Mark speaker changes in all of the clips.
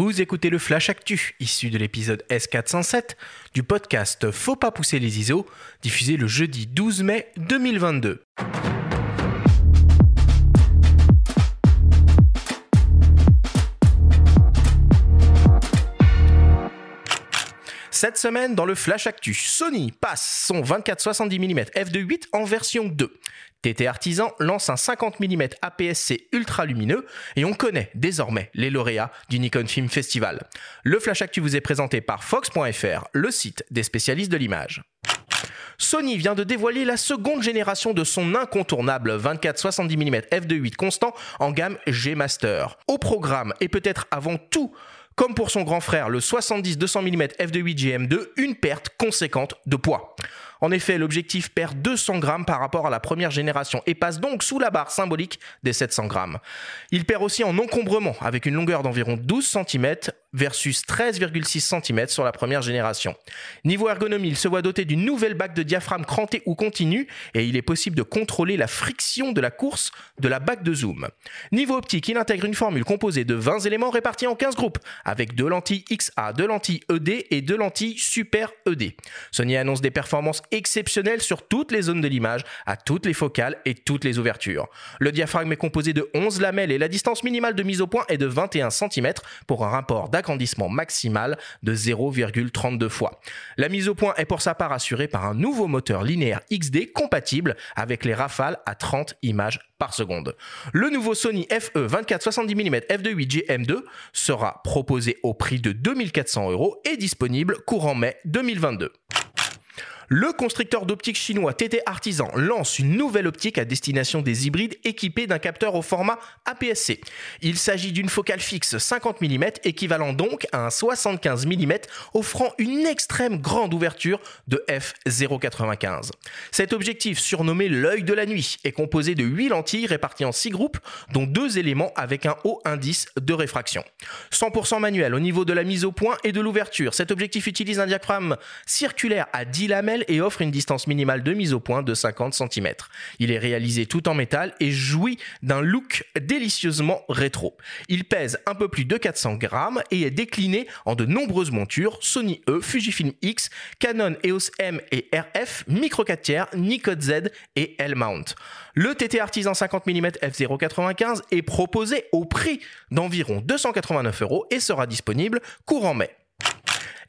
Speaker 1: Vous écoutez le Flash Actu, issu de l'épisode S407 du podcast Faut pas pousser les ISO, diffusé le jeudi 12 mai 2022. Cette semaine, dans le Flash Actu, Sony passe son 24-70 mm f2.8 en version 2. TT Artisan lance un 50 mm APS-C ultra lumineux et on connaît désormais les lauréats du Nikon Film Festival. Le Flash Actu vous est présenté par Fox.fr, le site des spécialistes de l'image. Sony vient de dévoiler la seconde génération de son incontournable 24-70 mm f2.8 constant en gamme G Master. Au programme et peut-être avant tout comme pour son grand frère, le 70-200 mm f2.8 GM2, une perte conséquente de poids. En effet, l'objectif perd 200 grammes par rapport à la première génération et passe donc sous la barre symbolique des 700 grammes. Il perd aussi en encombrement avec une longueur d'environ 12 cm versus 13,6 cm sur la première génération. Niveau ergonomie, il se voit doté d'une nouvelle bague de diaphragme cranté ou continu et il est possible de contrôler la friction de la course de la bague de zoom. Niveau optique, il intègre une formule composée de 20 éléments répartis en 15 groupes avec deux lentilles XA, deux lentilles ED et deux lentilles Super ED. Sony annonce des performances exceptionnelles sur toutes les zones de l'image, à toutes les focales et toutes les ouvertures. Le diaphragme est composé de 11 lamelles et la distance minimale de mise au point est de 21 cm pour un rapport d'agrandissement maximal de 0,32 fois. La mise au point est pour sa part assurée par un nouveau moteur linéaire XD compatible avec les rafales à 30 images par seconde. Le nouveau Sony FE 24-70 mm f2.8 GM2 sera proposé au prix de 2400 euros et disponible courant mai 2022. Le constructeur d'optique chinois TT Artisan lance une nouvelle optique à destination des hybrides équipés d'un capteur au format APS-C. Il s'agit d'une focale fixe 50 mm équivalent donc à un 75 mm offrant une extrême grande ouverture de f0.95. Cet objectif surnommé l'œil de la nuit est composé de 8 lentilles réparties en 6 groupes dont deux éléments avec un haut indice de réfraction. 100% manuel au niveau de la mise au point et de l'ouverture. Cet objectif utilise un diaphragme circulaire à 10 lamelles et offre une distance minimale de mise au point de 50 cm. Il est réalisé tout en métal et jouit d'un look délicieusement rétro. Il pèse un peu plus de 400 grammes et est décliné en de nombreuses montures Sony E, Fujifilm X, Canon EOS M et RF, Micro 4 tiers, Nikon Z et L-mount. Le TT Artisan 50 mm f0.95 est proposé au prix d'environ 289 euros et sera disponible courant mai.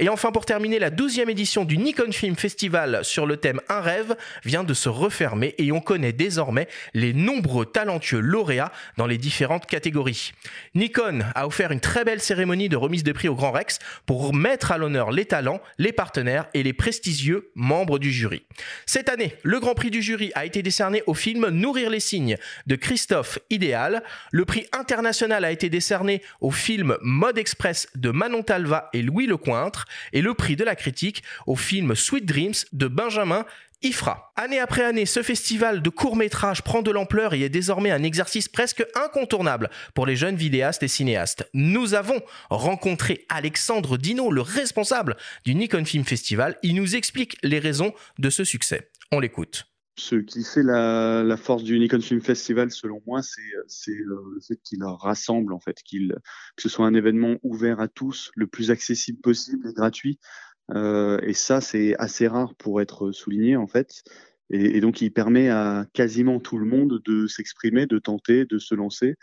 Speaker 1: Et enfin, pour terminer, la 12e édition du Nikon Film Festival sur le thème Un rêve vient de se refermer et on connaît désormais les nombreux talentueux lauréats dans les différentes catégories. Nikon a offert une très belle cérémonie de remise de prix au Grand Rex pour mettre à l'honneur les talents, les partenaires et les prestigieux membres du jury. Cette année, le Grand Prix du jury a été décerné au film Nourrir les signes de Christophe Idéal. Le prix international a été décerné au film Mode Express de Manon Talva et Louis Lecointre et le prix de la critique au film Sweet Dreams de Benjamin Ifra. Année après année, ce festival de courts-métrages prend de l'ampleur et est désormais un exercice presque incontournable pour les jeunes vidéastes et cinéastes. Nous avons rencontré Alexandre Dino, le responsable du Nikon Film Festival. Il nous explique les raisons de ce succès. On l'écoute.
Speaker 2: Ce qui fait la, force du Nikon Film Festival, selon moi, c'est le fait qu'il rassemble, en fait, qu'il que ce soit un événement ouvert à tous, le plus accessible possible et gratuit. Euh, et ça, c'est assez rare pour être souligné, en fait. Et, donc, il permet à quasiment tout le monde de s'exprimer, de tenter, de se lancer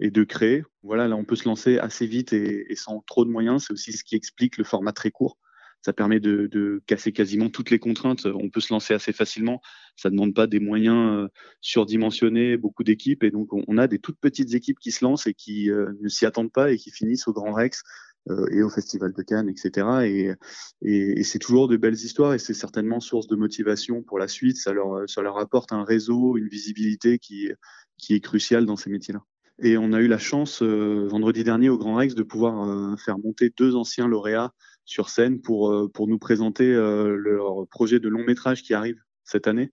Speaker 2: et de créer. Voilà, là, on peut se lancer assez vite et sans trop de moyens. C'est aussi ce qui explique le format très court ça permet de, casser quasiment toutes les contraintes. On peut se lancer assez facilement. Ça ne demande pas des moyens euh, surdimensionnés, beaucoup d'équipes. Et donc, on a des toutes petites équipes qui se lancent et qui euh, ne s'y attendent pas et qui finissent au Grand Rex euh, et au Festival de Cannes, etc. Et, c'est toujours de belles histoires et c'est certainement source de motivation pour la suite. Ça leur, ça leur apporte un réseau, une visibilité qui, qui est cruciale dans ces métiers-là. Et on a eu la chance vendredi dernier au Grand Rex de pouvoir faire monter deux anciens lauréats sur scène pour, euh, pour nous présenter euh, leur projet de long métrage qui arrive cette année.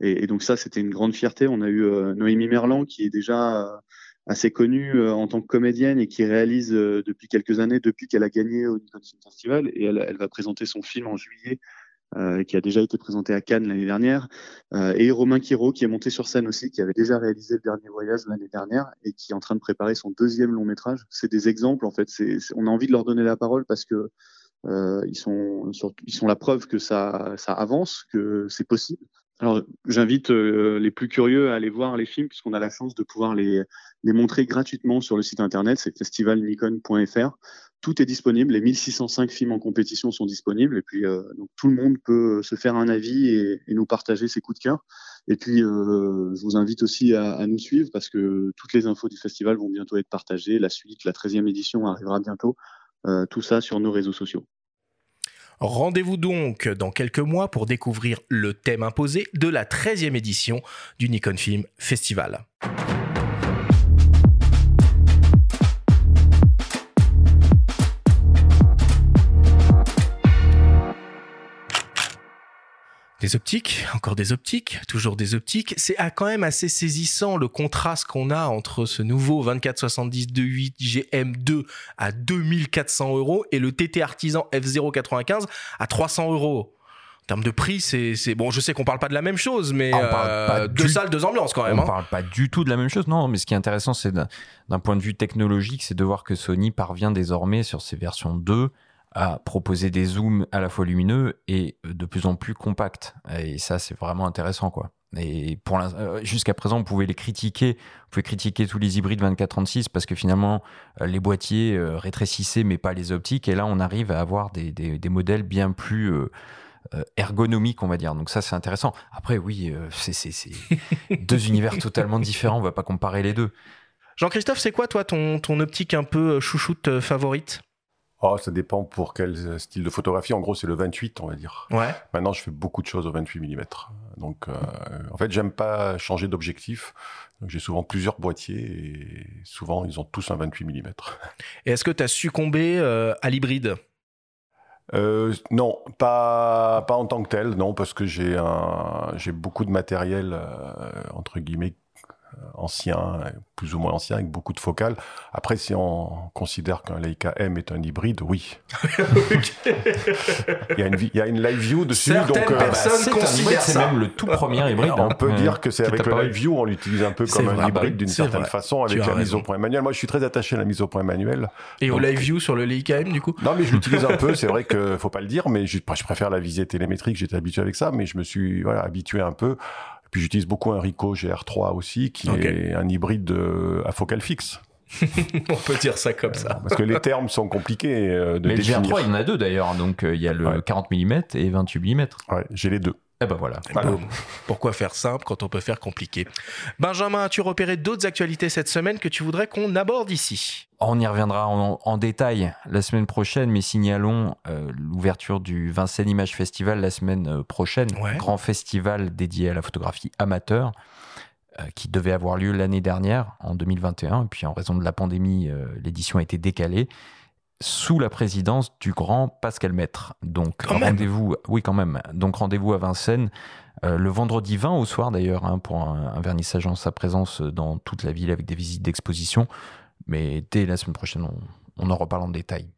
Speaker 2: Et, donc ça, c'était une grande fierté. On a eu euh, Noémie Merlan qui est déjà assez connue en tant que comédienne et qui réalise depuis quelques années, depuis qu'elle a gagné au Film Festival. Et elle, elle, va présenter son film en juillet euh, qui a déjà été présenté à Cannes l'année dernière, euh, et Romain Quiro qui est monté sur scène aussi, qui avait déjà réalisé le dernier voyage l'année dernière et qui est en train de préparer son deuxième long métrage. C'est des exemples en fait. On a envie de leur donner la parole parce que euh, ils sont ils sont la preuve que ça ça avance, que c'est possible. Alors, j'invite les plus curieux à aller voir les films puisqu'on a la chance de pouvoir les, les montrer gratuitement sur le site internet, c'est festivalnikon.fr. Tout est disponible, les 1605 films en compétition sont disponibles et puis euh, tout le monde peut se faire un avis et, nous partager ses coups de cœur. Et puis, euh, je vous invite aussi à, à, nous suivre parce que toutes les infos du festival vont bientôt être partagées. La suite, la 13e édition arrivera bientôt. Euh, tout ça sur nos réseaux sociaux.
Speaker 1: Rendez-vous donc dans quelques mois pour découvrir le thème imposé de la 13e édition du Nikon Film Festival. Des optiques, encore des optiques, toujours des optiques. C'est quand même assez saisissant le contraste qu'on a entre ce nouveau 24-70 2.8 GM2 à 2400 euros et le TT Artisan F095 à 300 euros. En termes de prix, c'est bon. Je sais qu'on parle pas de la même chose, mais ah, euh, deux salles, deux ambiances quand même.
Speaker 3: On hein. parle pas du tout de la même chose, non. Mais ce qui est intéressant, c'est d'un point de vue technologique, c'est de voir que Sony parvient désormais sur ses versions 2 à proposer des zooms à la fois lumineux et de plus en plus compacts. Et ça, c'est vraiment intéressant, quoi. Et pour euh, jusqu'à présent, on pouvait les critiquer, on pouvait critiquer tous les hybrides 24-36 parce que finalement, euh, les boîtiers euh, rétrécissaient, mais pas les optiques. Et là, on arrive à avoir des, des, des modèles bien plus ergonomiques, on va dire. Donc ça, c'est intéressant. Après, oui, c'est deux univers totalement différents. On va pas comparer les deux.
Speaker 1: Jean-Christophe, c'est quoi, toi, ton, ton optique un peu chouchoute favorite?
Speaker 4: Oh, ça dépend pour quel style de photographie. En gros, c'est le 28, on va dire.
Speaker 1: Ouais.
Speaker 4: Maintenant, je fais beaucoup de choses au 28 mm. Donc, euh, en fait, j'aime pas changer d'objectif. J'ai souvent plusieurs boîtiers et souvent, ils ont tous un 28 mm.
Speaker 1: Et est-ce que tu as succombé euh, à l'hybride?
Speaker 4: Euh, non, pas, pas en tant que tel, non, parce que j'ai j'ai beaucoup de matériel entre guillemets euh, ancien, plus ou moins ancien, avec beaucoup de focales. Après, si on considère qu'un Leica M est un hybride, oui. il, y a une, il, y a une, live view dessus.
Speaker 1: Certaines donc,
Speaker 3: euh,
Speaker 1: personnes bah, considèrent
Speaker 3: C'est même le tout premier hybride.
Speaker 4: On peut euh, dire que c'est avec le live view, on l'utilise un peu comme un hybride d'une certaine vrai. façon, avec la mise au point manuel. Moi, je suis très attaché à la mise au point manuel.
Speaker 1: Et donc... au live view sur le Leica M, du coup?
Speaker 4: Non, mais je l'utilise un peu. C'est vrai que faut pas le dire, mais je, je préfère la visée télémétrique. J'étais habitué avec ça, mais je me suis voilà, habitué un peu puis j'utilise beaucoup un Ricoh GR3 aussi, qui est un hybride de, à focale fixe.
Speaker 1: On peut dire ça comme ça.
Speaker 4: Parce que les termes sont compliqués euh, de
Speaker 3: Mais
Speaker 4: définir.
Speaker 3: le GR3, il y en a deux d'ailleurs. Donc euh, il y a le
Speaker 4: Ouais.
Speaker 3: 40 mm et 28 mm.
Speaker 4: Ouais, j'ai les deux.
Speaker 3: Eh ben voilà.
Speaker 1: Boum. Pourquoi faire simple quand on peut faire compliqué Benjamin, as-tu repéré d'autres actualités cette semaine que tu voudrais qu'on aborde ici?
Speaker 3: On y reviendra en, en détail la semaine prochaine, mais signalons euh, l'ouverture du Vincennes Image Festival la semaine euh, prochaine,
Speaker 1: Ouais.
Speaker 3: grand festival dédié à la photographie amateur, euh, qui devait avoir lieu l'année dernière, en 2021, et puis en raison de la pandémie, euh, l'édition a été décalée sous la présidence du grand Pascal Maître. Donc rendez-vous, oui quand même. Donc rendez-vous à Vincennes euh, le vendredi 20 au soir d'ailleurs hein, pour un, un vernissage en sa présence dans toute la ville avec des visites d'exposition. Mais dès la semaine prochaine, on, on en reparle en détail.